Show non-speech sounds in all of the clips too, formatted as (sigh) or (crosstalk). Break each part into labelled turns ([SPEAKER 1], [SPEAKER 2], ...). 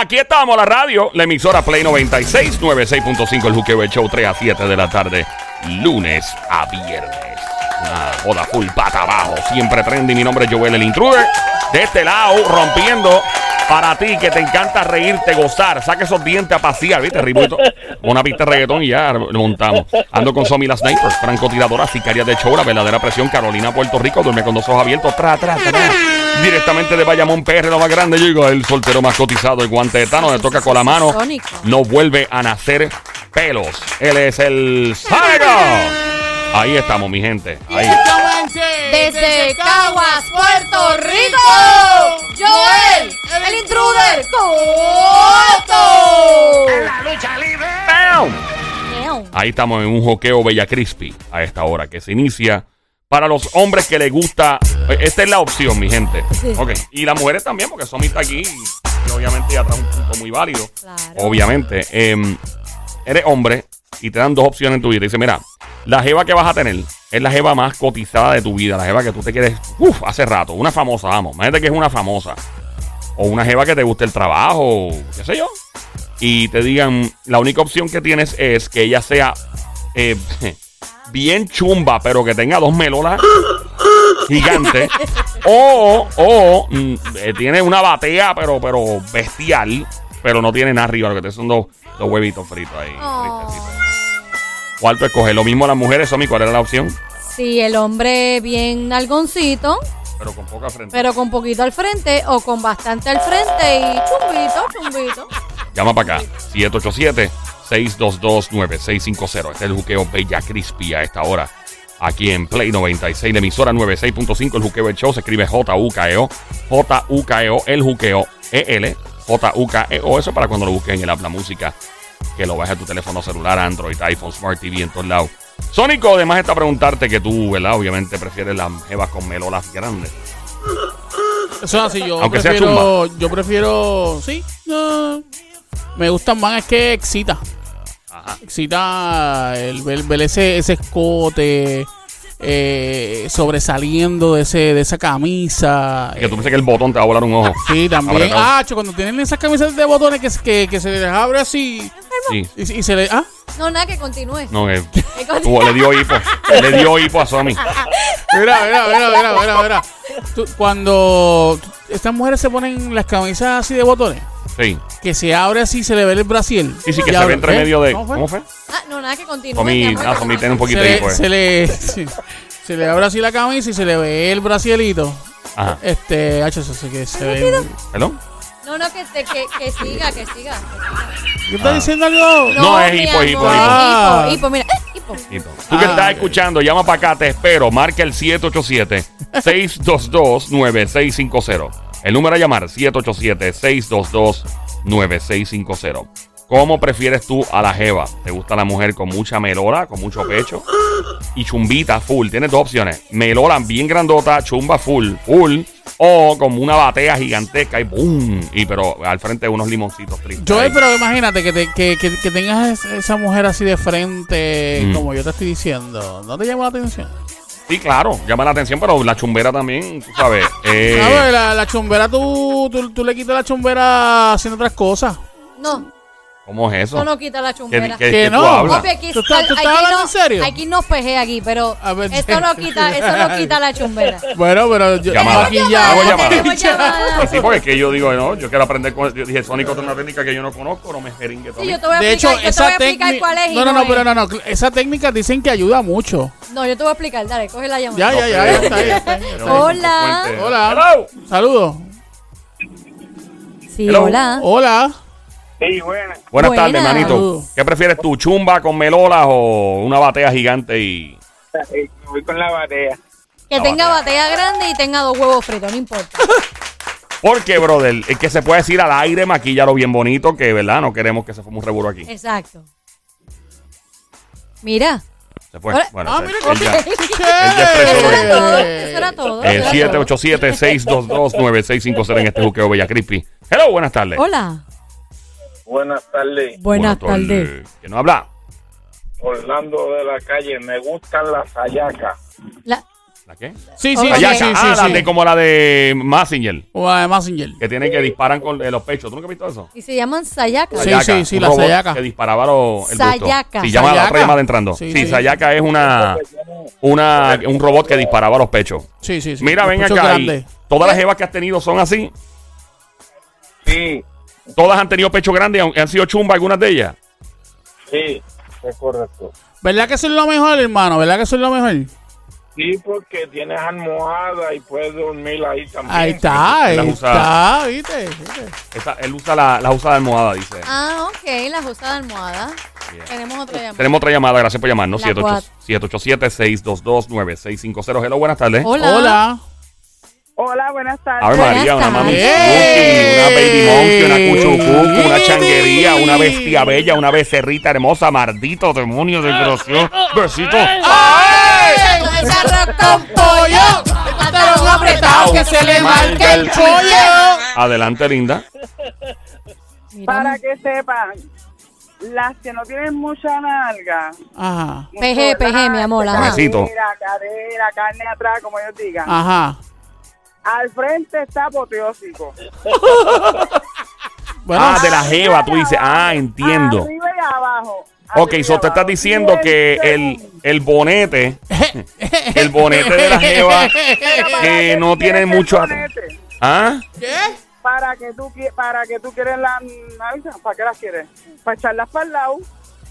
[SPEAKER 1] Aquí estamos, la radio, la emisora Play 96, 96.5, el Juqueo Show, 3 a 7 de la tarde, lunes a viernes. Una joda full pata abajo, siempre trendy. Mi nombre es Joel el Intruder. De este lado, rompiendo para ti que te encanta reírte, gozar. Saca esos dientes a pasear, ¿viste? Ribuito. Una pista de reggaetón y ya lo montamos. Ando con Somi la Sniper, francotiradora, sicaria de show, la verdadera presión, Carolina, Puerto Rico. Duerme con dos ojos abiertos, tra, tra, tra. Directamente de Bayamón PR, lo más grande. Llega el soltero más cotizado, el guante de Tano, le toca con la mano. No vuelve a nacer pelos. Él es el Sónico. Ahí estamos, mi gente. Ahí.
[SPEAKER 2] Desde Caguas, Puerto Rico, Joel, el intruder, Coto.
[SPEAKER 1] ¡Pam!
[SPEAKER 2] Miau.
[SPEAKER 1] Ahí estamos en un joqueo Bella Crispy a esta hora que se inicia para los hombres que les gusta. eh, Esta es la opción, mi gente.
[SPEAKER 2] Sí.
[SPEAKER 1] Ok. Y las mujeres también, porque Somi está aquí y, obviamente ya trae un punto muy válido.
[SPEAKER 2] Claro.
[SPEAKER 1] Obviamente. Em, eres hombre y te dan dos opciones en tu vida. Dice, mira, la jeva que vas a tener es la jeva más cotizada de tu vida. La jeva que tú te quieres, uff, hace rato. Una famosa, vamos. Imagínate que es una famosa. O una jeva que te guste el trabajo, qué sé yo. Y te digan, la única opción que tienes es que ella sea eh, (laughs) bien chumba, pero que tenga dos melolas gigantes. o, o mm, eh, tiene una batea, pero, pero bestial, pero no tiene nada arriba. Lo que te son dos, dos huevitos fritos ahí.
[SPEAKER 2] Oh.
[SPEAKER 1] tristecitos. ¿Cuál tú escoges? Lo mismo las mujeres, Somi, ¿cuál era la opción?
[SPEAKER 2] Sí, el hombre bien nalgoncito,
[SPEAKER 1] Pero con poca frente.
[SPEAKER 2] pero con poquito al frente o con bastante al frente y chumbito, chumbito.
[SPEAKER 1] Llama para acá. 787-622-9650. Este es el juqueo Bella Crispy a esta hora. Aquí en Play 96, la emisora 96.5. El juqueo el show se escribe J-U-K-E-O. J-U-K-E-O, el juqueo E-L. J-U-K-E-O. Eso para cuando lo busques en el app La Música. Que lo bajes a tu teléfono celular, Android, iPhone, Smart TV, en todos lados. Sónico, además está preguntarte que tú, ¿verdad? Obviamente prefieres las jevas con melolas grandes.
[SPEAKER 3] Eso es así, yo
[SPEAKER 1] Aunque sea
[SPEAKER 3] prefiero, yo prefiero, sí, no, me gustan más, es que excita,
[SPEAKER 1] Ajá.
[SPEAKER 3] excita el ver ese, ese escote eh, sobresaliendo de ese de esa camisa.
[SPEAKER 1] Que tú piensas que el botón te va a volar un ojo.
[SPEAKER 3] Sí, también.
[SPEAKER 1] Apretado.
[SPEAKER 3] Ah, cho, cuando tienen esas camisas de botones que, que, que se les abre así
[SPEAKER 1] Sí.
[SPEAKER 3] y, y se le... Ah,
[SPEAKER 2] No, nada, que continúe.
[SPEAKER 1] No, que le dio hipo. le dio hipo a Somi.
[SPEAKER 3] mira, mira, mira, mira, mira, mira. Tú- cuando estas mujeres se ponen las camisas así de botones,
[SPEAKER 1] Sí.
[SPEAKER 3] que se abre así, se le ve el brasiel.
[SPEAKER 1] Sí, sí, que
[SPEAKER 3] Y
[SPEAKER 1] se
[SPEAKER 3] abre-
[SPEAKER 1] ve entre
[SPEAKER 3] ¿eh?
[SPEAKER 1] medio de.
[SPEAKER 3] ¿Cómo fue?
[SPEAKER 1] ¿Cómo fue?
[SPEAKER 2] Ah, no, nada, que continúe.
[SPEAKER 1] Somi, ah, Somi tiene un poquito
[SPEAKER 3] se
[SPEAKER 1] de
[SPEAKER 3] le,
[SPEAKER 1] hipo. eh.
[SPEAKER 3] se le, sí, se le abre así la camisa y se le ve el brasielito.
[SPEAKER 1] Ajá.
[SPEAKER 3] Este, sí que se ve.
[SPEAKER 1] ¿Perdón?
[SPEAKER 2] No, no, que, que, que, que siga, que siga.
[SPEAKER 3] ¿Qué estás
[SPEAKER 1] Ah.
[SPEAKER 3] diciendo algo?
[SPEAKER 1] No, es
[SPEAKER 2] mi
[SPEAKER 1] hipo, hipo,
[SPEAKER 2] amor,
[SPEAKER 1] hipo.
[SPEAKER 3] Ah.
[SPEAKER 2] Hipo, hipo, mira, eh, hipo.
[SPEAKER 1] Tú que
[SPEAKER 3] Ah,
[SPEAKER 1] estás
[SPEAKER 3] ok.
[SPEAKER 1] escuchando, llama para acá, te espero. Marca el 787-622-9650. El número a llamar, 787-622-9650. ¿Cómo prefieres tú a la jeva? ¿Te gusta la mujer con mucha melola, con mucho pecho? Y chumbita full. Tienes dos opciones. Melola bien grandota, chumba full, full. O como una batea gigantesca y boom. Y pero al frente unos limoncitos tristes.
[SPEAKER 3] Yo,
[SPEAKER 1] ahí.
[SPEAKER 3] pero imagínate que, te- que, que, que tengas es- esa mujer así de frente,
[SPEAKER 1] Mm.
[SPEAKER 3] como yo te estoy diciendo. ¿No te llama la atención?
[SPEAKER 1] Sí, claro, llama la atención, pero la chumbera también, tú sabes. (laughs) eh,
[SPEAKER 3] Ah, pues, la, la chumbera, tú, tú, tú le quitas la chumbera haciendo otras cosas.
[SPEAKER 2] No,
[SPEAKER 1] ¿Cómo es eso?
[SPEAKER 2] eso no quita la
[SPEAKER 1] ¿Qué,
[SPEAKER 2] chumbera.
[SPEAKER 1] qué-
[SPEAKER 3] Que
[SPEAKER 1] qué tú
[SPEAKER 3] no.
[SPEAKER 1] hablas?
[SPEAKER 2] Papi, aquí,
[SPEAKER 3] ¿Tú estás- tú
[SPEAKER 2] aquí
[SPEAKER 3] estás hablando
[SPEAKER 2] no-
[SPEAKER 3] en serio?
[SPEAKER 2] Aquí nos pejé aquí, pero (laughs)
[SPEAKER 3] A ver,
[SPEAKER 2] esto no (laughs) quita, eso no quita la chumbera.
[SPEAKER 3] Bueno, pero yo
[SPEAKER 1] Llamada.
[SPEAKER 3] aquí
[SPEAKER 1] Hago
[SPEAKER 3] ya.
[SPEAKER 1] llamada.
[SPEAKER 2] Tenemos llamada.
[SPEAKER 1] Y sí, porque es que yo digo, no, yo quiero aprender con. Yo dije, Sónico tiene una técnica que yo no conozco, no me jeringue todo.
[SPEAKER 2] Sí, yo te voy a
[SPEAKER 3] De hecho,
[SPEAKER 2] explicar, yo te voy
[SPEAKER 3] esa
[SPEAKER 2] a explicar
[SPEAKER 3] técnica.
[SPEAKER 2] cuál es.
[SPEAKER 3] No, no, no,
[SPEAKER 2] es.
[SPEAKER 3] pero no, no. Esa técnica dicen que ayuda mucho.
[SPEAKER 2] No, yo te voy a explicar, dale, coge la llamada.
[SPEAKER 3] Ya, ya, ya. está ahí, está ahí.
[SPEAKER 2] Hola.
[SPEAKER 3] Hola. Saludos.
[SPEAKER 2] Sí, hola.
[SPEAKER 3] Hola.
[SPEAKER 4] Sí.
[SPEAKER 1] Buenas
[SPEAKER 2] Buena.
[SPEAKER 1] tardes, manito. ¿Qué prefieres tú, chumba con melolas o una batea gigante y.
[SPEAKER 4] Me voy con la batea.
[SPEAKER 2] Que
[SPEAKER 1] La
[SPEAKER 2] tenga
[SPEAKER 1] batea.
[SPEAKER 2] batea grande y tenga dos huevos fritos, no importa. (laughs)
[SPEAKER 1] Porque, brother, es que se puede decir al aire, maquillalo bien bonito, que, ¿verdad? No queremos que se forme un revuelo aquí.
[SPEAKER 2] Exacto. Mira.
[SPEAKER 1] Se fue. Bueno,
[SPEAKER 3] Ah, mira
[SPEAKER 1] él ya- (laughs)
[SPEAKER 2] Eso era todo. Eso era todo.
[SPEAKER 1] El
[SPEAKER 2] eso era todo.
[SPEAKER 1] 787-622-9650 en este juqueo Bella Crispy. Hello, buenas tardes.
[SPEAKER 2] Hola.
[SPEAKER 4] Buenas tardes.
[SPEAKER 2] Buenas tardes.
[SPEAKER 1] ¿Quién nos habla?
[SPEAKER 4] Orlando de la calle. Me gustan las hallacas.
[SPEAKER 2] La-
[SPEAKER 1] ¿La qué?
[SPEAKER 3] Sí, sí, sí,
[SPEAKER 1] Sayaka.
[SPEAKER 3] sí, sí,
[SPEAKER 1] ah, la
[SPEAKER 3] sí.
[SPEAKER 1] de como la de Massinger.
[SPEAKER 3] O la de Messenger.
[SPEAKER 1] Que tienen que disparan con eh, los pechos. ¿Tú nunca has visto eso?
[SPEAKER 2] Y se llaman Sayaka.
[SPEAKER 3] Sí,
[SPEAKER 1] Sayaka,
[SPEAKER 3] sí, sí, la Sayaka.
[SPEAKER 1] Que disparaba los, el.
[SPEAKER 2] Sayaka.
[SPEAKER 1] Sí, llama la otra llamada entrando. Sí,
[SPEAKER 3] Sí, sí.
[SPEAKER 1] Sayaka es una, una, un robot que disparaba los pechos.
[SPEAKER 3] Sí, sí, sí.
[SPEAKER 1] Mira,
[SPEAKER 3] Los
[SPEAKER 1] ven
[SPEAKER 3] pechos
[SPEAKER 1] acá. todas las jevas que has tenido son así.
[SPEAKER 4] Sí,
[SPEAKER 1] Todas han tenido pecho grande y han, han sido chumba algunas de ellas.
[SPEAKER 4] sí, es correcto.
[SPEAKER 3] ¿Verdad que eso es lo mejor, hermano? ¿Verdad que eso es lo mejor?
[SPEAKER 4] Sí, porque tienes almohada y puedes dormir ahí también.
[SPEAKER 3] Ahí está, ahí
[SPEAKER 1] usa-
[SPEAKER 3] está, ¿viste? ¿viste?
[SPEAKER 1] Esa- él usa la, la usa de almohada, dice.
[SPEAKER 2] Ah, ok, las usa de almohada. Tenemos otra llamada.
[SPEAKER 1] Tenemos otra llamada, gracias por llamarnos.
[SPEAKER 2] La cuatro.
[SPEAKER 1] 787-622-9650. Hello, buenas tardes.
[SPEAKER 2] Hola.
[SPEAKER 5] Hola, buenas tardes.
[SPEAKER 1] Ave
[SPEAKER 2] Buenas
[SPEAKER 1] María, una mami una baby monkey, una cuchucucu, una changuería, una bestia bella, una becerrita hermosa, maldito demonio desgraciado. Besito.
[SPEAKER 2] Ese arroz con pollo.
[SPEAKER 3] Pantalón apretado que se le marca el pollo.
[SPEAKER 1] Adelante, linda.
[SPEAKER 2] Mira,
[SPEAKER 5] Para que sepan, las que no tienen mucha nalga.
[SPEAKER 3] Ajá,
[SPEAKER 5] mucho
[SPEAKER 2] PG, PG, mi amor, ajá.
[SPEAKER 5] Cadera, cadera, carne atrás, como ellos digan.
[SPEAKER 3] ajá.
[SPEAKER 5] Al frente está apoteósico. (laughs)
[SPEAKER 3] Bueno,
[SPEAKER 1] Ah, de la jeva, tú dices. Ah, entiendo.
[SPEAKER 5] Arriba y abajo.
[SPEAKER 1] Ok, so te estás diciendo que el, el bonete, (laughs) el bonete de la jeva,
[SPEAKER 5] Pero ¿para
[SPEAKER 1] que no tiene mucho... ¿Ah?
[SPEAKER 3] ¿Qué?
[SPEAKER 5] Para que tú para que tú quieres las nalgas, ¿para qué las quieres? Para echarlas para el lado.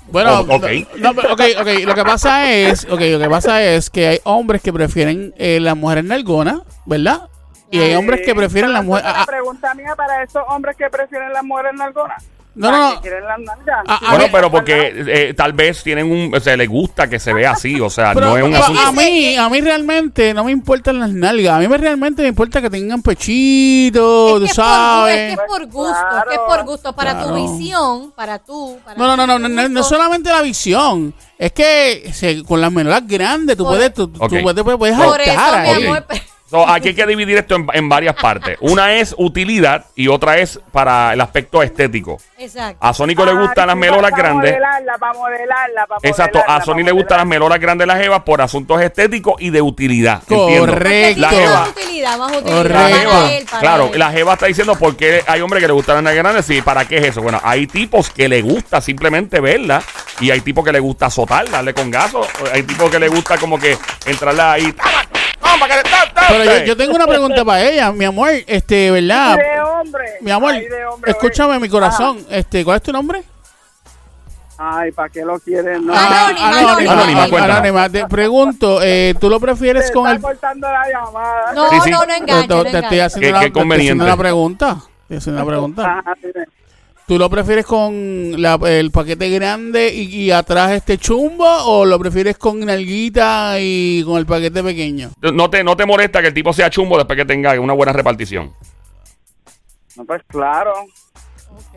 [SPEAKER 3] Bueno,
[SPEAKER 1] Oh, ok.
[SPEAKER 3] no, no, ok, ok, lo que pasa es, ok, lo que pasa es que hay hombres que prefieren eh, las mujeres nalgonas, ¿verdad? Y hay hombres que prefieren las mujeres...
[SPEAKER 5] La
[SPEAKER 3] ah, ah,
[SPEAKER 5] pregunta mía para esos hombres que prefieren las mujeres nalgonas.
[SPEAKER 3] No,
[SPEAKER 5] ¿Para
[SPEAKER 3] no,
[SPEAKER 5] qué
[SPEAKER 3] no.
[SPEAKER 5] quieren las nalgas?
[SPEAKER 3] Ah, ah,
[SPEAKER 1] Bueno, pero porque eh, tal vez tienen un... O sea, les gusta que se vea así, o sea,
[SPEAKER 3] Pero,
[SPEAKER 1] no es un asunto...
[SPEAKER 3] a mí, a mí realmente no me importan las nalgas. A mí me realmente me importa que tengan pechito,
[SPEAKER 2] Es
[SPEAKER 3] tú
[SPEAKER 2] que, es por, es
[SPEAKER 3] sabes.
[SPEAKER 2] que es por gusto,
[SPEAKER 5] Claro.
[SPEAKER 2] que es por gusto, para
[SPEAKER 3] Claro.
[SPEAKER 2] tu visión, para tú. Para
[SPEAKER 3] No, no, no, no, no, no, no es solamente la visión. Es que se- con las menoras grandes tú
[SPEAKER 2] Por-
[SPEAKER 3] puedes, tú, tú puedes, puedes
[SPEAKER 2] Por eso,
[SPEAKER 3] saltar
[SPEAKER 2] mi
[SPEAKER 3] ahí.
[SPEAKER 1] So, aquí hay que dividir esto en, en varias partes. Una es utilidad y otra es para el aspecto estético.
[SPEAKER 2] Exacto.
[SPEAKER 1] A Sónico le gustan
[SPEAKER 5] Ay,
[SPEAKER 1] las melolas
[SPEAKER 5] para
[SPEAKER 1] grandes.
[SPEAKER 5] modelarla, para modelarla, para
[SPEAKER 1] Exacto, a Sony le gustan las melolas grandes de las jevas por asuntos estéticos y de utilidad.
[SPEAKER 3] Correcto.
[SPEAKER 1] La jeva,
[SPEAKER 2] más utilidad, más utilidad.
[SPEAKER 3] Correcto.
[SPEAKER 1] la
[SPEAKER 2] Para
[SPEAKER 1] jeva,
[SPEAKER 2] él, para
[SPEAKER 1] claro,
[SPEAKER 2] él.
[SPEAKER 1] la jeva está diciendo porque hay hombres que le gustan las grandes. Sí, ¿para qué es eso? Bueno, hay tipos que le gusta simplemente verla y hay tipos que le gusta azotarla, darle con gaso. Hay tipos que le gusta como que entrarla ahí. ¡Toma! ¡Toma, que
[SPEAKER 3] Pero yo, yo tengo una pregunta para ella, mi amor, este, ¿verdad?
[SPEAKER 5] De hombre.
[SPEAKER 3] Mi amor,
[SPEAKER 5] Ay, de hombre,
[SPEAKER 3] escúchame
[SPEAKER 5] oye.
[SPEAKER 3] mi corazón, este, ¿cuál es tu nombre?
[SPEAKER 5] Ay, ¿para qué lo quieren? No.
[SPEAKER 2] Anónima, anónima.
[SPEAKER 1] Anónima, cuéntanos.
[SPEAKER 3] Anónima. Te pregunto, eh, ¿tú lo prefieres con
[SPEAKER 5] está
[SPEAKER 3] el
[SPEAKER 5] cortando la llamada.
[SPEAKER 2] No,
[SPEAKER 1] Sí, sí.
[SPEAKER 2] no, no
[SPEAKER 3] Te,
[SPEAKER 2] enganche, no
[SPEAKER 3] te- te estoy haciendo
[SPEAKER 1] Qué-
[SPEAKER 3] la,
[SPEAKER 1] qué
[SPEAKER 3] te estoy
[SPEAKER 1] conveniente.
[SPEAKER 3] haciendo la pregunta. Te estoy haciendo la pregunta.
[SPEAKER 5] Dime.
[SPEAKER 3] ¿Tú lo prefieres con la- el paquete grande y, y atrás este chumbo o lo prefieres con nalguita y con el paquete pequeño?
[SPEAKER 1] No te, no te molesta que el tipo sea chumbo después que tenga una buena repartición.
[SPEAKER 5] No, pues claro.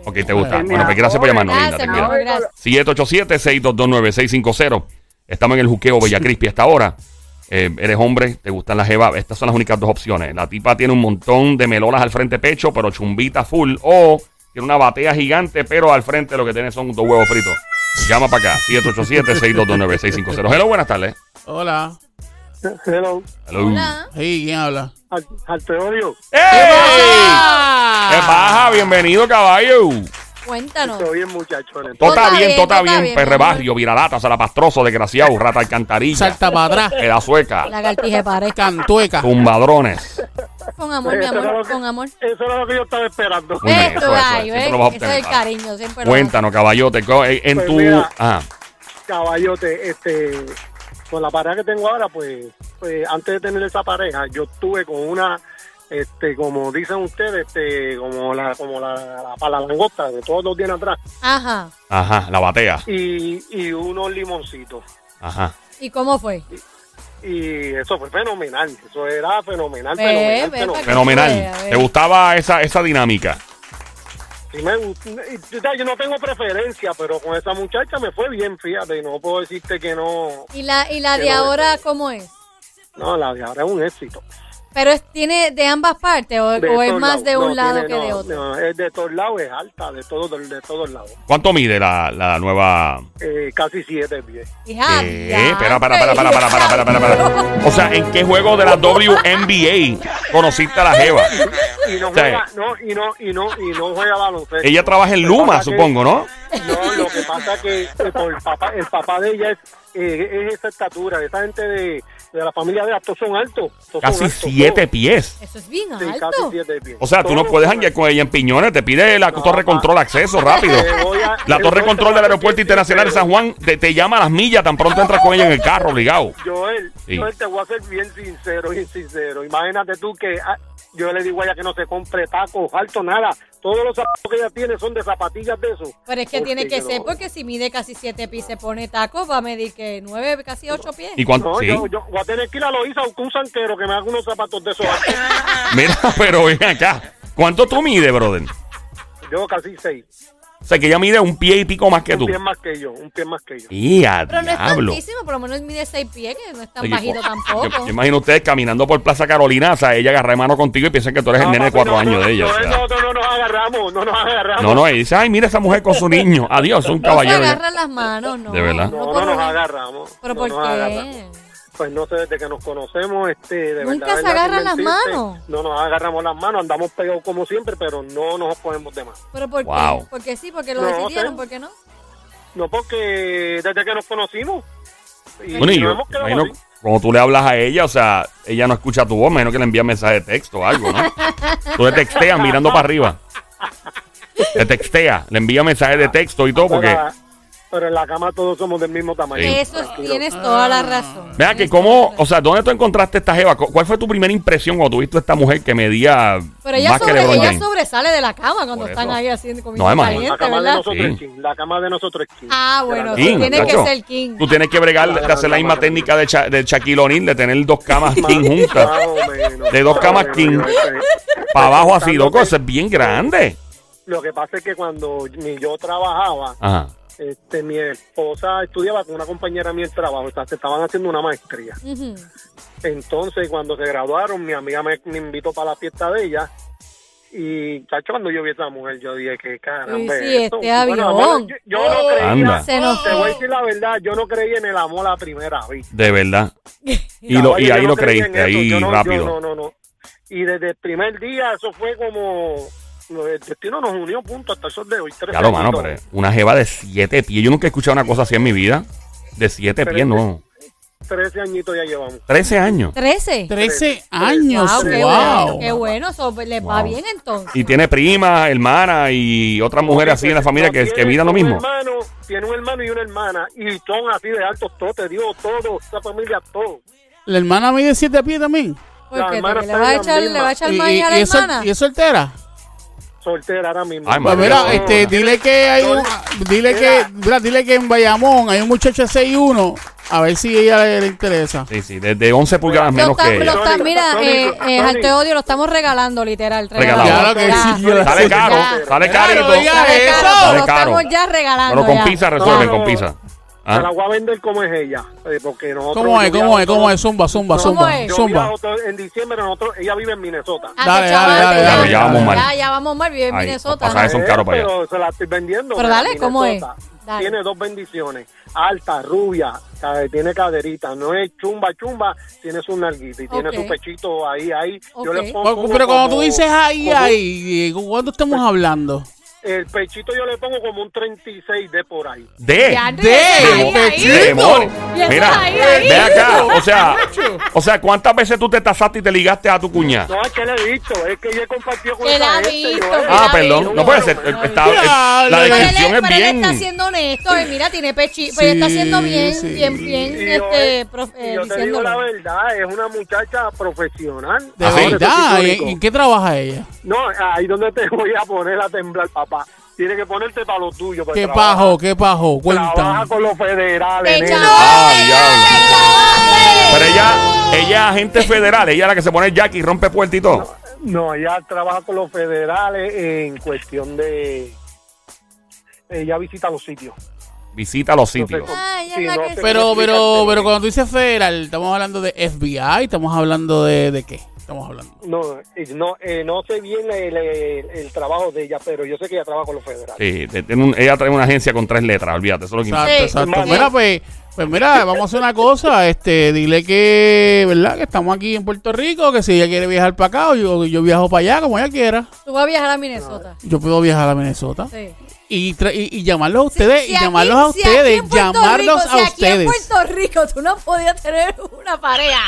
[SPEAKER 1] Ok, te gusta. Bueno, pues gracias por llamarnos, linda. Te
[SPEAKER 2] Gracias, amor, gracias.
[SPEAKER 1] 787-622-9650. Estamos en el juqueo Bella Crispy hasta ahora. Eh, eres hombre, te gustan las jevas. Estas son las únicas dos opciones. La tipa tiene un montón de melolas al frente pecho, pero chumbita full. O tiene una batea gigante, pero al frente lo que tiene son dos huevos fritos. Llama para acá, 787-622-9650. Hello, buenas tardes.
[SPEAKER 3] Hola.
[SPEAKER 4] Hello,
[SPEAKER 1] Hello.
[SPEAKER 2] Hola.
[SPEAKER 3] Sí, ¿quién habla?
[SPEAKER 4] al, al.
[SPEAKER 1] ¡Ey! ¿Qué pasa? Bienvenido, caballo.
[SPEAKER 2] Cuéntanos.
[SPEAKER 4] Todo bien, muchachones.
[SPEAKER 1] Todo está bien, todo está bien. Perre barrio, viralata, salapastroso, desgraciado, rata alcantarilla,
[SPEAKER 3] Salta para atrás. (laughs)
[SPEAKER 1] pedazueca,
[SPEAKER 2] La cartije pared.
[SPEAKER 3] Cantueca.
[SPEAKER 1] tumbadrones.
[SPEAKER 2] Con amor, mi amor, con amor.
[SPEAKER 4] Eso era lo que yo estaba esperando.
[SPEAKER 2] Esto,
[SPEAKER 1] eso,
[SPEAKER 2] es el cariño, siempre
[SPEAKER 1] Cuéntanos, caballote, co- en
[SPEAKER 4] Pues
[SPEAKER 1] tu...
[SPEAKER 4] Caballote, este, con la pareja que tengo ahora, pues, pues antes de tener esa pareja, yo estuve con una, este, como dicen ustedes, este, como la, como la, la, para la langosta, de todos los días atrás,
[SPEAKER 2] Ajá.
[SPEAKER 1] Ajá, la batea.
[SPEAKER 4] y, y unos limoncitos.
[SPEAKER 1] Ajá.
[SPEAKER 2] ¿Y cómo fue?
[SPEAKER 4] Y eso fue fenomenal, eso era fenomenal,
[SPEAKER 2] Ve,
[SPEAKER 4] fenomenal,
[SPEAKER 2] ve,
[SPEAKER 4] fenomenal.
[SPEAKER 1] Fenomenal. ¿Te gustaba esa, esa dinámica?
[SPEAKER 4] Sí me yo no tengo preferencia, pero con esa muchacha me fue bien, fíjate, y no puedo decirte que no,
[SPEAKER 2] ¿Y la, y la de
[SPEAKER 4] no,
[SPEAKER 2] ahora
[SPEAKER 4] este-
[SPEAKER 2] cómo es?
[SPEAKER 4] no, la de ahora es un éxito.
[SPEAKER 2] Pero es, tiene de ambas partes o,
[SPEAKER 4] De
[SPEAKER 2] o es más
[SPEAKER 4] lados.
[SPEAKER 2] de un
[SPEAKER 4] No,
[SPEAKER 2] lado
[SPEAKER 4] tiene-
[SPEAKER 2] que de
[SPEAKER 4] no,
[SPEAKER 2] otro.
[SPEAKER 4] no, es de todos lados, es alta, de todos, de todos lados.
[SPEAKER 1] ¿Cuánto mide la, la nueva?
[SPEAKER 4] Eh, casi siete pies.
[SPEAKER 2] Hija,
[SPEAKER 1] ¿Qué?
[SPEAKER 2] ya,
[SPEAKER 1] Espera, para, para, para, para, para, para, para, para. O sea, ¿en qué juego de la WNBA conociste a la Jeva?
[SPEAKER 4] Y no
[SPEAKER 1] O sea,
[SPEAKER 4] juega, no, y no, y no, y no juega baloncesto.
[SPEAKER 1] Ella trabaja en Luma,
[SPEAKER 4] que-
[SPEAKER 1] supongo, ¿no?
[SPEAKER 4] No, lo que pasa es que eh, el papá, el papá de ella es, eh, es esa estatura, esa gente de, de la familia de todos son altos. son
[SPEAKER 1] Casi
[SPEAKER 4] altos,
[SPEAKER 1] siete
[SPEAKER 4] todos.
[SPEAKER 1] pies.
[SPEAKER 2] Eso es bien
[SPEAKER 4] Sí, casi
[SPEAKER 2] alto.
[SPEAKER 4] siete pies.
[SPEAKER 1] O sea, tú no puedes janguear con ella en piñones, te pide la
[SPEAKER 4] No,
[SPEAKER 1] torre control acceso (laughs) rápido.
[SPEAKER 4] A-
[SPEAKER 1] La torre control del aeropuerto internacional de. San Juan te, te llama a las millas tan pronto (laughs) entras con ella en el carro, obligado.
[SPEAKER 4] Joel,
[SPEAKER 1] Sí.
[SPEAKER 4] Joel, te voy a ser bien sincero, bien sincero. Imagínate tú que ah, yo le digo a ella que no se compre tacos, alto, nada. Todos los zapatos que ella tiene son de zapatillas de eso.
[SPEAKER 2] Pero es que tiene que ser
[SPEAKER 4] no-
[SPEAKER 2] porque si mide casi siete pies se pone taco, va a medir que nueve, casi ocho pies.
[SPEAKER 1] ¿Y cuánto?
[SPEAKER 4] No,
[SPEAKER 1] Sí.
[SPEAKER 4] yo, yo voy a tener que ir a Loíza a buscar un sanquero que me haga unos zapatos de esos. (laughs)
[SPEAKER 1] Mira, pero ven acá. ¿Cuánto tú mides, brother?
[SPEAKER 4] Yo casi seis.
[SPEAKER 1] O sea, que ella mide un pie y pico más que
[SPEAKER 4] Un
[SPEAKER 1] tú.
[SPEAKER 4] pie más que yo, un pie más que yo.
[SPEAKER 1] ¡Y a
[SPEAKER 2] Pero no es
[SPEAKER 1] diablo!
[SPEAKER 2] tantísimo, por lo menos mide seis pies, que no es tan
[SPEAKER 1] Oye,
[SPEAKER 2] bajito tampoco.
[SPEAKER 1] Yo, yo imagino ustedes caminando por Plaza Carolina, o sea, ella agarra de mano contigo y piensan que tú eres el
[SPEAKER 4] No,
[SPEAKER 1] nene de cuatro
[SPEAKER 4] no,
[SPEAKER 1] años
[SPEAKER 4] no,
[SPEAKER 1] de ella. o
[SPEAKER 4] No,
[SPEAKER 1] sea.
[SPEAKER 4] no, no, no nos agarramos, no nos agarramos.
[SPEAKER 1] No, no, ella dice, ay, mira esa mujer con su niño. Adiós, un
[SPEAKER 2] No se
[SPEAKER 1] caballero.
[SPEAKER 2] agarran las manos, no.
[SPEAKER 1] ¿De verdad?
[SPEAKER 4] No, no nos agarramos.
[SPEAKER 2] ¿Pero
[SPEAKER 4] no
[SPEAKER 2] por qué?
[SPEAKER 4] Pues no sé, desde que nos conocemos, este, de
[SPEAKER 2] ¿Nunca
[SPEAKER 4] verdad,
[SPEAKER 2] se agarran las manos?
[SPEAKER 4] No nos agarramos las manos, andamos pegados como siempre, pero no nos ponemos de más.
[SPEAKER 2] ¿Pero por
[SPEAKER 1] Wow.
[SPEAKER 2] qué? Porque sí, porque lo
[SPEAKER 4] No
[SPEAKER 2] decidieron,
[SPEAKER 4] sé.
[SPEAKER 2] ¿por qué no?
[SPEAKER 4] No porque desde que nos conocimos. Y
[SPEAKER 1] Bueno, y yo imagino, cuando tú le hablas a ella, o sea, ella no escucha tu voz, menos que le envía mensaje de texto o algo, ¿no? (laughs) Tú le texteas mirando para arriba. Le textea, le envía mensajes de texto y todo, porque...
[SPEAKER 4] Pero, en la cama todos somos del mismo tamaño.
[SPEAKER 1] Sí.
[SPEAKER 2] Eso
[SPEAKER 4] Tranquilo.
[SPEAKER 2] tienes toda la razón.
[SPEAKER 1] Vea que cómo,
[SPEAKER 2] la
[SPEAKER 1] o sea, ¿dónde tú encontraste esta jeva? ¿Cu- ¿Cuál fue tu primera impresión cuando tuviste a esta mujer que medía
[SPEAKER 2] Pero ella,
[SPEAKER 1] más que
[SPEAKER 2] sobre,
[SPEAKER 1] LeBron
[SPEAKER 2] ella
[SPEAKER 1] James?
[SPEAKER 2] sobresale de la cama cuando están ahí haciendo comida
[SPEAKER 1] No.
[SPEAKER 4] La
[SPEAKER 2] caliente,
[SPEAKER 4] cama de
[SPEAKER 2] ¿verdad?
[SPEAKER 4] nosotros
[SPEAKER 1] Sí.
[SPEAKER 4] es king. La cama de nosotros es king.
[SPEAKER 2] Ah, bueno,
[SPEAKER 1] King,
[SPEAKER 2] tiene que ser king.
[SPEAKER 1] Tú tienes que bregar de hacer la misma técnica de, Cha- de Shaquille O'Neal, de tener dos camas king juntas. De dos camas king. Para abajo así, loco,
[SPEAKER 4] que-
[SPEAKER 1] eso es bien grande.
[SPEAKER 4] Lo que pasa es que cuando ni yo trabajaba,
[SPEAKER 1] Ajá.
[SPEAKER 4] Este, mi esposa estudiaba con una compañera mía en trabajo, o sea, se estaban haciendo una maestría. Entonces, cuando se graduaron, mi amiga me, me invitó para la fiesta de ella. Y, chacho, cuando yo vi a esa mujer, yo dije que caramba.
[SPEAKER 2] Uy, sí,
[SPEAKER 4] esto-
[SPEAKER 2] este avión.
[SPEAKER 4] amor, yo, yo no creía.
[SPEAKER 1] Anda.
[SPEAKER 2] Se nos-
[SPEAKER 4] Te voy a decir la verdad, yo no creía en el amor a primera vista.
[SPEAKER 1] De verdad. (laughs) Y, lo, y ahí
[SPEAKER 4] no
[SPEAKER 1] lo
[SPEAKER 4] creía
[SPEAKER 1] creíste, ahí
[SPEAKER 4] yo no- yo
[SPEAKER 1] rápido.
[SPEAKER 4] no, no, no. Y desde el primer día, eso fue como. El destino nos unió, punto, hasta el sol de hoy. tres
[SPEAKER 1] Claro, mano, pero una jeva de siete pies. Yo nunca he escuchado una cosa así en mi vida. De siete pies,
[SPEAKER 4] es
[SPEAKER 1] no.
[SPEAKER 4] Trece añitos ya llevamos.
[SPEAKER 1] Trece años.
[SPEAKER 2] ¿Trece?
[SPEAKER 3] 13 años,
[SPEAKER 2] Wow, qué
[SPEAKER 3] wow.
[SPEAKER 2] bueno, qué bueno, les va bien entonces.
[SPEAKER 1] Y tiene prima, hermana y otras mujeres así en la familia que, que miran lo mismo.
[SPEAKER 4] Hermano, tiene un hermano y una hermana. Y son así de altos, todos, te digo todo, esa familia, todo.
[SPEAKER 3] La hermana mide 7 pies también.
[SPEAKER 2] ¿Porque ¿Le va a echar, le va a echar maíz a la
[SPEAKER 3] y-
[SPEAKER 2] hermana?
[SPEAKER 3] y es soltera.
[SPEAKER 4] Soltera ahora mismo.
[SPEAKER 1] Ay,
[SPEAKER 3] Pues
[SPEAKER 1] madre
[SPEAKER 3] mira, este, dile que hay un, dile que, mira, dile que en Bayamón hay un muchacho de 6'1", a ver si ella le, le interesa.
[SPEAKER 1] Sí, sí, desde 11 pulgadas menos
[SPEAKER 2] está-
[SPEAKER 1] que
[SPEAKER 2] lo
[SPEAKER 1] ella.
[SPEAKER 2] está- mira, eh,
[SPEAKER 4] Tony.
[SPEAKER 2] eh, al te odio lo estamos regalando, literal.
[SPEAKER 1] Regalado.
[SPEAKER 3] Claro que
[SPEAKER 2] Ya.
[SPEAKER 3] sí, yo
[SPEAKER 1] Sale caro, sale
[SPEAKER 3] diga
[SPEAKER 2] Sale caro, lo
[SPEAKER 1] caro.
[SPEAKER 2] estamos ya regalando.
[SPEAKER 1] Pero con
[SPEAKER 2] ya.
[SPEAKER 1] pizza resuelven,
[SPEAKER 4] No,
[SPEAKER 1] con
[SPEAKER 4] no. Se la
[SPEAKER 1] ¿Ah?
[SPEAKER 4] voy a vender como es ella. eh, porque nosotros,
[SPEAKER 3] ¿Cómo es?
[SPEAKER 4] yo
[SPEAKER 3] ¿Cómo es? ¿Cómo es? Zumba, zumba,
[SPEAKER 2] ¿Cómo
[SPEAKER 3] zumba,
[SPEAKER 2] es?
[SPEAKER 4] Yo
[SPEAKER 3] zumba.
[SPEAKER 4] en diciembre, nosotros, ella vive en Minnesota.
[SPEAKER 2] Ah,
[SPEAKER 3] Dale,
[SPEAKER 2] qué
[SPEAKER 3] dale, dale,
[SPEAKER 2] ya.
[SPEAKER 3] dale,
[SPEAKER 1] ya vamos mal.
[SPEAKER 2] Ya, ya vamos mal, vive en Minnesota.
[SPEAKER 1] los pasajes son
[SPEAKER 4] Eh,
[SPEAKER 1] caros para allá.
[SPEAKER 4] Pero se la estoy vendiendo.
[SPEAKER 2] Pero dale, ¿cómo es? Dale.
[SPEAKER 4] Tiene dos bendiciones. Alta, rubia, tiene caderita. No es chumba, chumba. Tiene su nalguita y tiene
[SPEAKER 2] Ok.
[SPEAKER 4] su pechito ahí, ahí. Yo
[SPEAKER 2] Ok.
[SPEAKER 4] le pongo como-
[SPEAKER 3] Pero cuando tú
[SPEAKER 4] como-
[SPEAKER 3] dices ahí,
[SPEAKER 4] como-
[SPEAKER 3] ahí, Diego, ¿cuándo estamos hablando?
[SPEAKER 4] El pechito yo le pongo como un 36 de por ahí.
[SPEAKER 1] De.
[SPEAKER 3] De-
[SPEAKER 2] eso
[SPEAKER 1] Mira, ve acá. O sea, o sea, ¿cuántas veces tú te tasaste y te ligaste a tu cuñada?
[SPEAKER 4] No, es que le he visto. Es que yo he compartido con esa
[SPEAKER 2] ha
[SPEAKER 4] gente,
[SPEAKER 2] mira,
[SPEAKER 1] Ah, perdón. No puede ser. eh, está- eh, la descripción es
[SPEAKER 2] pero él está
[SPEAKER 1] bien.
[SPEAKER 2] siendo honesto. mira, tiene pechito. Pero está
[SPEAKER 3] Sí,
[SPEAKER 2] siendo bien,
[SPEAKER 3] sí.
[SPEAKER 2] bien, bien, este,
[SPEAKER 4] eh,
[SPEAKER 2] eh,
[SPEAKER 4] yo te digo la verdad, es una muchacha profesional.
[SPEAKER 3] De
[SPEAKER 1] Ah,
[SPEAKER 3] verdad,
[SPEAKER 4] Eso sí,
[SPEAKER 3] ¿en,
[SPEAKER 4] único.
[SPEAKER 3] en qué trabaja ella?
[SPEAKER 4] No, ahí donde te voy a poner a temblar, papá. Tienes que ponerte para lo tuyo.
[SPEAKER 3] ¿Qué
[SPEAKER 4] trabaja-
[SPEAKER 3] pajo, qué pajo?
[SPEAKER 4] Trabaja
[SPEAKER 3] Cuéntame.
[SPEAKER 4] con los federales,
[SPEAKER 2] ¡Te
[SPEAKER 4] nena.
[SPEAKER 1] Ah, diablo. Pero ella, ella es agente federal, ella es la que se pone el jack y rompe y todo.
[SPEAKER 4] No, ella trabaja con los federales en cuestión de... Ella visita los sitios.
[SPEAKER 1] Visita los sitios.
[SPEAKER 3] Pero, pero, pero cuando tú dices federal, estamos hablando de FBI, estamos hablando de, de qué? Estamos hablando.
[SPEAKER 4] No, eh, no, eh, no sé bien el, el- el trabajo de ella, pero yo sé que ella trabaja con los federales.
[SPEAKER 1] Sí, tiene un- ella trae una agencia con tres letras, olvídate, eso es lo que importa.
[SPEAKER 3] Exacto. Mira, pues, pues mira, vamos a hacer una cosa, este, dile que, ¿verdad? Que estamos aquí en Puerto Rico, que si ella quiere viajar para acá, o yo, yo viajo para allá, como ella quiera.
[SPEAKER 2] Tú vas a viajar a Minnesota.
[SPEAKER 3] Yo puedo viajar a Minnesota.
[SPEAKER 2] Sí.
[SPEAKER 3] Y, tra- y, y llamarlos a ustedes,
[SPEAKER 2] Si
[SPEAKER 3] y
[SPEAKER 2] aquí-
[SPEAKER 3] llamarlos a
[SPEAKER 2] si
[SPEAKER 3] ustedes,
[SPEAKER 2] en Puerto
[SPEAKER 3] llamarlos
[SPEAKER 2] Rico-
[SPEAKER 3] a
[SPEAKER 2] si aquí en
[SPEAKER 3] ustedes.
[SPEAKER 2] Puerto Rico tú no podías tener una pareja.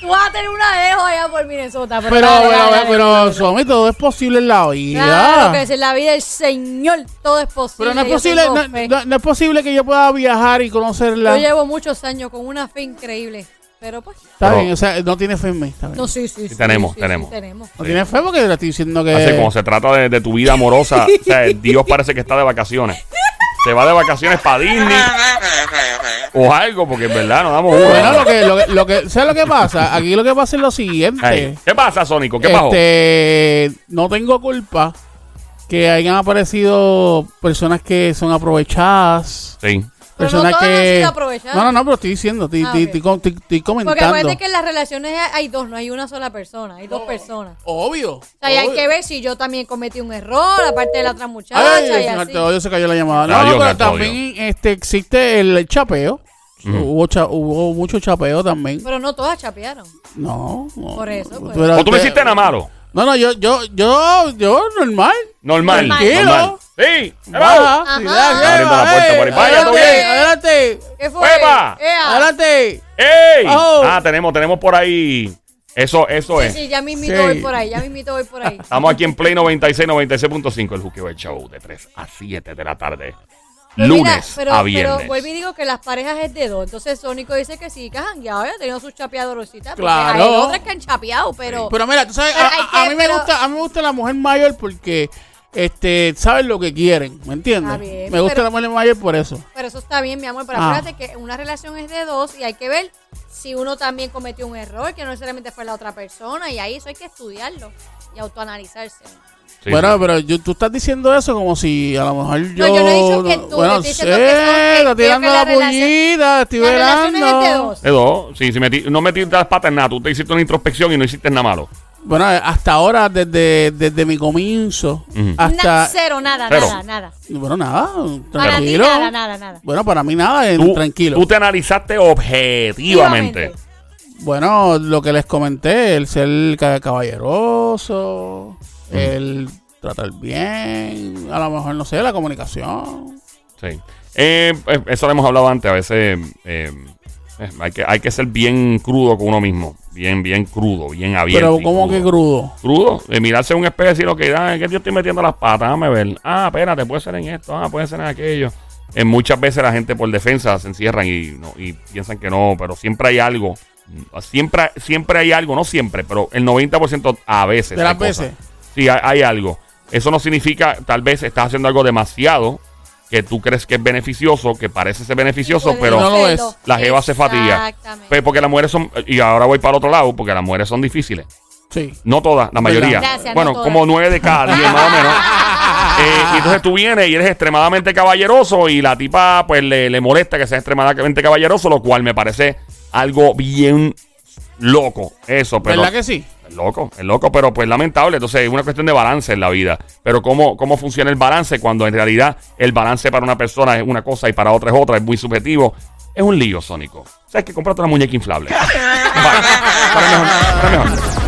[SPEAKER 2] Tú vas a tener una ejo allá por Minnesota. Pero,
[SPEAKER 3] Pero,
[SPEAKER 2] dale,
[SPEAKER 3] pero,
[SPEAKER 2] dale, dale,
[SPEAKER 3] pero,
[SPEAKER 2] dale.
[SPEAKER 3] Swami, todo es posible en la vida.
[SPEAKER 2] Claro que es en la vida del Señor todo es posible.
[SPEAKER 3] Pero no es posible, no- no es posible que yo pueda viajar y conocerla.
[SPEAKER 2] Yo llevo muchos años con una fe increíble. Pero pues.
[SPEAKER 3] Está
[SPEAKER 1] Pero-
[SPEAKER 3] bien, o sea, no tiene fe en mí. Está bien.
[SPEAKER 2] No, sí, sí. sí,
[SPEAKER 1] tenemos,
[SPEAKER 2] sí, sí,
[SPEAKER 1] tenemos.
[SPEAKER 2] tenemos.
[SPEAKER 3] No tiene fe porque le estoy diciendo que.
[SPEAKER 1] Así como se trata de, de tu vida amorosa, o sea, (laughs) Dios parece que está de vacaciones. Se va de vacaciones para Disney o algo, porque en verdad nos damos
[SPEAKER 3] Bueno,
[SPEAKER 1] una.
[SPEAKER 3] lo que, lo que, lo que, ¿sabes lo que pasa? Aquí lo que pasa es lo siguiente.
[SPEAKER 1] ¿Qué pasa, Sónico? ¿Qué pasó?
[SPEAKER 3] Este, no tengo culpa que hayan aparecido personas que son aprovechadas.
[SPEAKER 1] Sí.
[SPEAKER 2] Pero no han
[SPEAKER 3] que.
[SPEAKER 2] sido aprovechadas.
[SPEAKER 3] No, no, no, pero estoy diciendo, estoy,
[SPEAKER 2] Ah,
[SPEAKER 3] estoy-
[SPEAKER 2] ok.
[SPEAKER 3] estoy com- estoy- estoy
[SPEAKER 2] Porque
[SPEAKER 3] comentando.
[SPEAKER 2] acuérdate que en las relaciones hay dos, no hay una sola persona, hay dos personas.
[SPEAKER 3] Obvio.
[SPEAKER 2] O sea, hay que ver si yo también cometí un error, aparte de la otra muchacha
[SPEAKER 3] Ay,
[SPEAKER 2] y
[SPEAKER 3] señor,
[SPEAKER 2] así.
[SPEAKER 3] te odio, se cayó la llamada. No,
[SPEAKER 1] Adiós,
[SPEAKER 3] pero también este, existe el chapeo.
[SPEAKER 1] Ujú.
[SPEAKER 3] hubo, cha- hubo mucho chapeo también.
[SPEAKER 2] Pero no todas chapearon.
[SPEAKER 3] No, no.
[SPEAKER 2] Por eso, pues.
[SPEAKER 1] ¿O tú no hiciste nada malo?
[SPEAKER 3] No, no, yo, yo, yo, yo, normal.
[SPEAKER 1] Normal.
[SPEAKER 2] Normal.
[SPEAKER 1] normal. Sí.
[SPEAKER 3] Baja,
[SPEAKER 2] Ajá.
[SPEAKER 1] Abriendo la puerta por ahí. Vaya,
[SPEAKER 3] adelante,
[SPEAKER 1] todo bien.
[SPEAKER 3] adelante,
[SPEAKER 2] ¿Qué fue?
[SPEAKER 1] ¡Hueva!
[SPEAKER 2] Ea.
[SPEAKER 3] adelante.
[SPEAKER 1] ¡Ey!
[SPEAKER 3] Oh.
[SPEAKER 1] Ah, tenemos, tenemos por ahí. Eso, eso
[SPEAKER 2] Sí,
[SPEAKER 1] es.
[SPEAKER 2] sí, ya mismito
[SPEAKER 3] Sí.
[SPEAKER 2] voy por ahí, ya mismito voy por ahí.
[SPEAKER 1] Estamos aquí en Play 96, 96.5, el Juqueo del Show, de 3 a 7 de la tarde.
[SPEAKER 2] Pero
[SPEAKER 1] lunes
[SPEAKER 2] mira, pero,
[SPEAKER 1] a
[SPEAKER 2] Pero
[SPEAKER 1] viernes.
[SPEAKER 2] vuelvo y digo que las parejas es de dos. Entonces Sónico dice que sí, que han ya había tenido sus chapeadorcitas.
[SPEAKER 3] Claro.
[SPEAKER 2] Hay otras que han chapeado, pero.
[SPEAKER 3] Pero mira, tú sabes,
[SPEAKER 2] Pero
[SPEAKER 3] a,
[SPEAKER 2] que-
[SPEAKER 3] mí me
[SPEAKER 2] pero-
[SPEAKER 3] gusta, a mí me gusta la mujer mayor porque este saben lo que quieren, ¿me entiendes?
[SPEAKER 2] Bien,
[SPEAKER 3] me gusta
[SPEAKER 2] pero-
[SPEAKER 3] la mujer mayor por eso.
[SPEAKER 2] Pero eso está bien, mi amor. Pero
[SPEAKER 3] Ah.
[SPEAKER 2] acuérdate que una relación es de dos y hay que ver si uno también cometió un error, que no necesariamente fue la otra persona. Y ahí eso hay que estudiarlo y autoanalizarse.
[SPEAKER 1] Sí,
[SPEAKER 3] bueno,
[SPEAKER 1] sí.
[SPEAKER 3] pero yo- tú estás diciendo eso como si a lo mejor yo.
[SPEAKER 2] No, yo no he dicho que tú,
[SPEAKER 3] Bueno,
[SPEAKER 2] te estoy
[SPEAKER 3] sé,
[SPEAKER 2] diciendo que son- que-
[SPEAKER 3] estoy
[SPEAKER 2] creo
[SPEAKER 3] tirando la pullita, estoy
[SPEAKER 2] La relación es de
[SPEAKER 3] velando.
[SPEAKER 2] dos.
[SPEAKER 1] De dos. Sí, si metí- no metiste las patas en nada. Tú te hiciste una introspección y no hiciste nada malo.
[SPEAKER 3] Bueno, hasta ahora, desde, desde mi comienzo,
[SPEAKER 1] Ujú.
[SPEAKER 3] hasta.
[SPEAKER 2] Na- cero, nada,
[SPEAKER 1] Cero.
[SPEAKER 2] nada, nada.
[SPEAKER 3] Bueno, nada,
[SPEAKER 2] Para ti
[SPEAKER 3] tranquilo.
[SPEAKER 2] nada, nada, nada.
[SPEAKER 3] Bueno, para mí nada,
[SPEAKER 1] Tú,
[SPEAKER 3] tranquilo.
[SPEAKER 1] tú te analizaste objetivamente.
[SPEAKER 3] Bueno, lo que les comenté, el ser ca- el tratar bien, a lo mejor, no sé, la comunicación.
[SPEAKER 1] Sí. Eh, eh, eso lo hemos hablado antes. A veces eh, eh, hay, que, hay que ser bien crudo con uno mismo. Bien, bien crudo, bien abierto.
[SPEAKER 3] Pero
[SPEAKER 1] y
[SPEAKER 3] como que crudo.
[SPEAKER 1] Crudo, de mirarse un espejo y decir, ok, ah, ¿en qué yo estoy metiendo las patas? Déjame ver. Ah, espérate, puede ser en esto, ah, puede ser en aquello. En muchas veces la gente por defensa se encierran y, no, y piensan que no, pero siempre hay algo. Siempre, siempre hay algo, no siempre, pero el 90% a veces.
[SPEAKER 3] De las
[SPEAKER 1] cosas.
[SPEAKER 3] Veces.
[SPEAKER 1] Sí, hay, hay algo. Eso no significa, tal vez estás haciendo algo demasiado que tú crees que es beneficioso, que parece ser beneficioso, pero
[SPEAKER 3] no lo es.
[SPEAKER 1] la jeva se fatiga.
[SPEAKER 2] Exactamente.
[SPEAKER 1] Pues porque las mujeres son, y ahora voy para el otro lado, porque las mujeres son difíciles.
[SPEAKER 3] Sí.
[SPEAKER 1] No todas, la mayoría.
[SPEAKER 2] Gracias,
[SPEAKER 1] bueno,
[SPEAKER 2] no todas.
[SPEAKER 1] como nueve de cada diez más o menos. (laughs) Eh, y entonces tú vienes y eres extremadamente caballeroso y la tipa pues le, le molesta que seas extremadamente caballeroso, lo cual me parece algo bien loco. Eso, pero...
[SPEAKER 3] ¿Verdad que sí?
[SPEAKER 1] Loco, es loco, pero pues lamentable. Entonces es una cuestión de balance en la vida. Pero ¿cómo, cómo funciona el balance cuando en realidad el balance para una persona es una cosa y para otra es otra, es muy subjetivo? Es un lío, Sónico. ¿Sabes que Comprate una muñeca inflable. (laughs) Para mejor, para mejor.